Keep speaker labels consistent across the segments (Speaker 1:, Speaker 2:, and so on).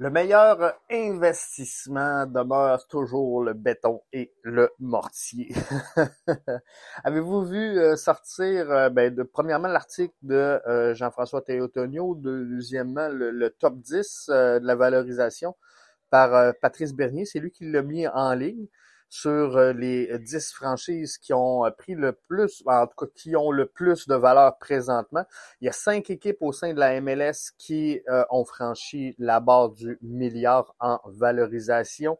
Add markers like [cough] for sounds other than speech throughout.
Speaker 1: Le meilleur investissement demeure toujours le béton et le mortier. [laughs] Avez-vous vu euh, sortir, euh, ben, de, premièrement, l'article de euh, Jean-François Théotonio, deuxièmement, le, top 10 de la valorisation par Patrice Bernier. C'est lui qui l'a mis en ligne sur euh, les 10 franchises qui ont euh, pris le plus, en tout cas qui ont le plus de valeur présentement. Il y a cinq équipes au sein de la MLS qui euh, ont franchi la barre du milliard en valorisation.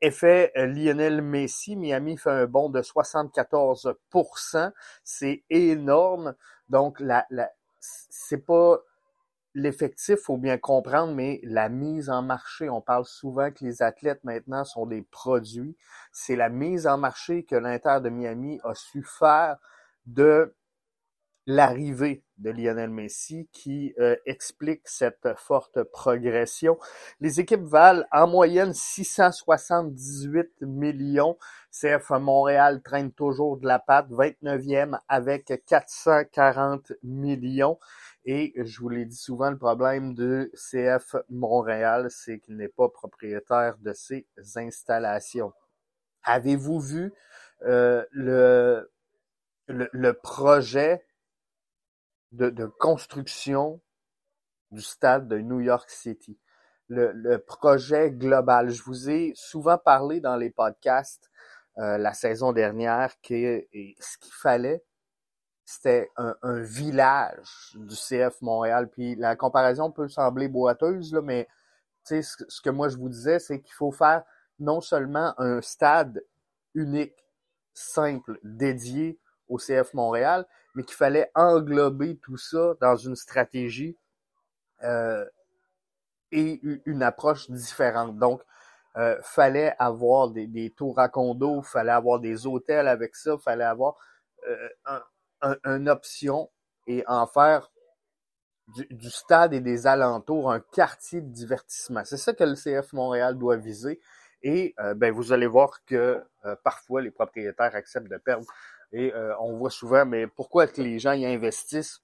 Speaker 1: Effet Lionel Messi, Miami fait un bond de 74% C'est énorme. Donc, la, la, c'est pas l'effectif, faut bien comprendre, mais la mise en marché, on parle souvent que les athlètes maintenant sont des produits. C'est la mise en marché que l'Inter de Miami a su faire de l'arrivée de Lionel Messi qui euh, explique cette forte progression. Les équipes valent en moyenne 678 millions. CF Montréal traîne toujours de la patte, 29e avec 440 millions. Et je vous l'ai dit souvent, le problème de CF Montréal, c'est qu'il n'est pas propriétaire de ses installations. Avez-vous vu euh, le, le, projet de, de, construction du stade de New York City? Le, le, projet global. Je vous ai souvent parlé dans les podcasts euh, la saison dernière que ce qu'il fallait c'était un, village du CF Montréal. Puis la comparaison peut sembler boiteuse, là, mais ce, ce que moi je vous disais, c'est qu'il faut faire non seulement un stade unique, simple, dédié au CF Montréal, mais qu'il fallait englober tout ça dans une stratégie euh, et une approche différente. Donc, euh, fallait avoir des, tours à condo, fallait avoir des hôtels avec ça, fallait avoir euh, une option et en faire du, stade et des alentours un quartier de divertissement. C'est ça que le CF Montréal doit viser. Et euh, ben, vous allez voir que euh, parfois les propriétaires acceptent de perdre. Et euh, on voit souvent, mais pourquoi que les gens y investissent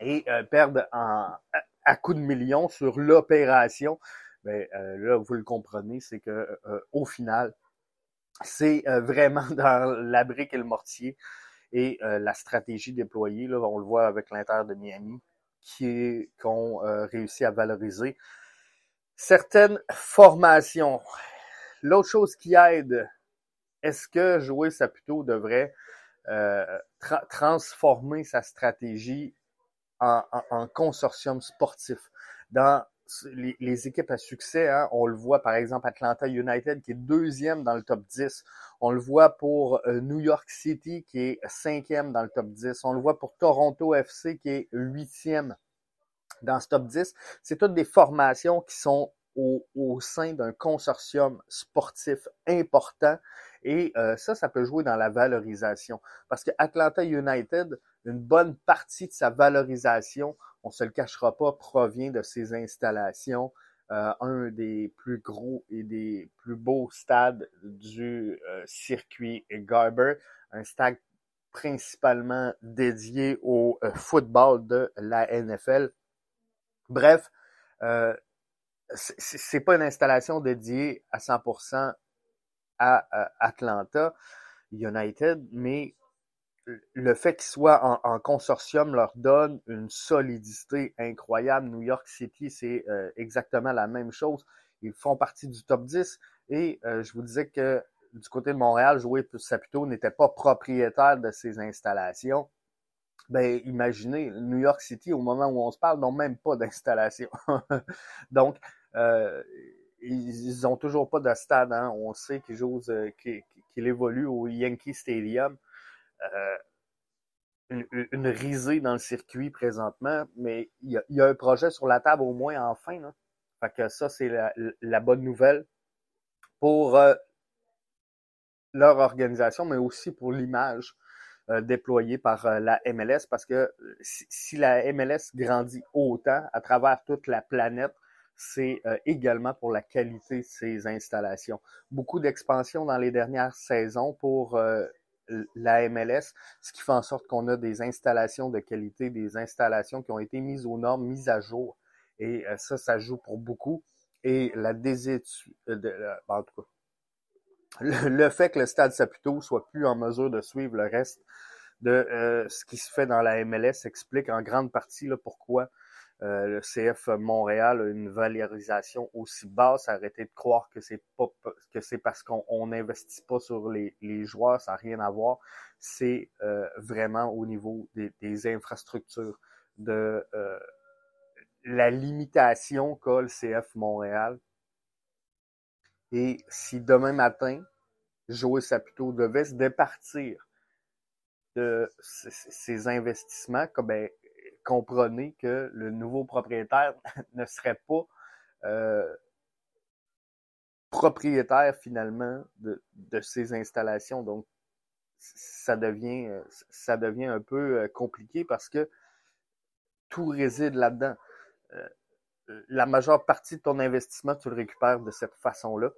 Speaker 1: et perdent en, à, coup de millions sur l'opération? Ben, là, vous le comprenez, c'est que au final, c'est vraiment [laughs] dans la brique et le mortier et euh, la stratégie déployée, là, on le voit avec l'Inter de Miami, qui qu'on euh, réussi à valoriser certaines formations. L'autre chose qui aide, est-ce que Joey Saputo devrait euh, transformer sa stratégie en, en, consortium sportif? Les, équipes à succès, hein, on le voit par exemple Atlanta United qui est deuxième dans le top 10. On le voit pour euh, New York City qui est cinquième dans le top 10. On le voit pour Toronto FC qui est huitième dans ce top 10. C'est toutes des formations qui sont au, au sein d'un consortium sportif important. Et euh, ça, ça peut jouer dans la valorisation. Parce que Atlanta United, une bonne partie de sa valorisation, on se le cachera pas, provient de ses installations. Euh, un des plus gros et des plus beaux stades du euh, circuit Garber, un stade principalement dédié au euh, football de la NFL. Bref, euh, c'est pas une installation dédiée à 100% à Atlanta United, mais le fait qu'ils soient en, consortium leur donne une solidité incroyable. New York City, c'est euh, exactement la même chose. Ils font partie du top 10 et euh, je vous disais que du côté de Montréal, Joey Saputo n'était pas propriétaire de ces installations. Ben, imaginez, New York City, au moment où on se parle, n'ont même pas d'installation. [laughs] Donc, euh, ils, ont toujours pas de stade. Hein. On sait qu'ils jouent, qu'il évolue au Yankee Stadium. Euh, une, risée dans le circuit présentement, mais il y, a, un projet sur la table au moins enfin. Que ça, c'est la, bonne nouvelle pour euh, leur organisation, mais aussi pour l'image euh, déployée par la MLS, parce que si, la MLS grandit autant à travers toute la planète, c'est également pour la qualité de ses installations. Beaucoup d'expansion dans les dernières saisons pour la MLS, ce qui fait en sorte qu'on a des installations de qualité, des installations qui ont été mises aux normes, mises à jour. Et euh, ça, ça joue pour beaucoup. et la désétude, euh, en tout cas, le, fait que le Stade Saputo soit plus en mesure de suivre le reste de euh, ce qui se fait dans la MLS explique en grande partie là, pourquoi euh, le CF Montréal a une valorisation aussi basse. Arrêtez de croire que c'est pas que c'est parce qu'on n'investit pas sur les, les, joueurs, ça n'a rien à voir. C'est euh, vraiment au niveau des, des infrastructures, de la limitation qu'a le CF Montréal. Et si demain matin, Joey Saputo devait se départir de ces investissements, ben, comprenez que le nouveau propriétaire [laughs] ne serait pas euh, propriétaire finalement de, ces installations. Donc, ça devient, ça devient un peu euh, compliqué parce que tout réside là-dedans. Euh, la majeure partie de ton investissement, tu le récupères de cette façon-là.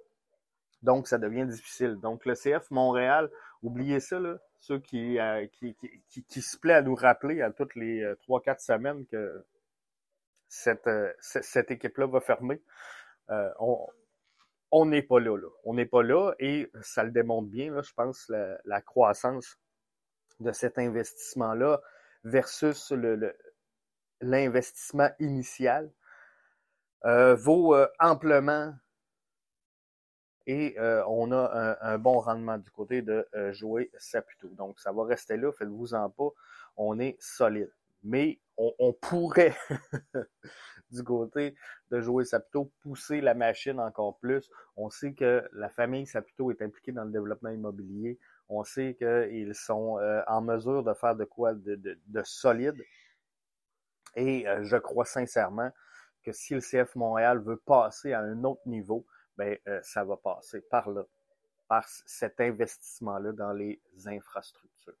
Speaker 1: Donc, ça devient difficile. Donc, le CF Montréal, oubliez ça, là, ceux qui, euh, qui, qui, qui, se plaît à nous rappeler à toutes les euh, trois, quatre semaines que cette, euh, cette équipe-là va fermer. on on n'est pas là, là. On n'est pas là et ça le démontre bien, là, je pense, la, la croissance de cet investissement-là versus le, l'investissement initial vaut amplement et euh, on a un, bon rendement du côté de euh, jouer Saputo. Donc, ça va rester là, faites-vous-en pas. On est solide. Mais on, pourrait, [laughs] du côté de jouer Saputo, pousser la machine encore plus. On sait que la famille Saputo est impliquée dans le développement immobilier. On sait qu'ils sont euh, en mesure de faire de quoi de, de solide. Et je crois sincèrement que si le CF Montréal veut passer à un autre niveau, ben, euh, ça va passer par là, par cet investissement-là dans les infrastructures.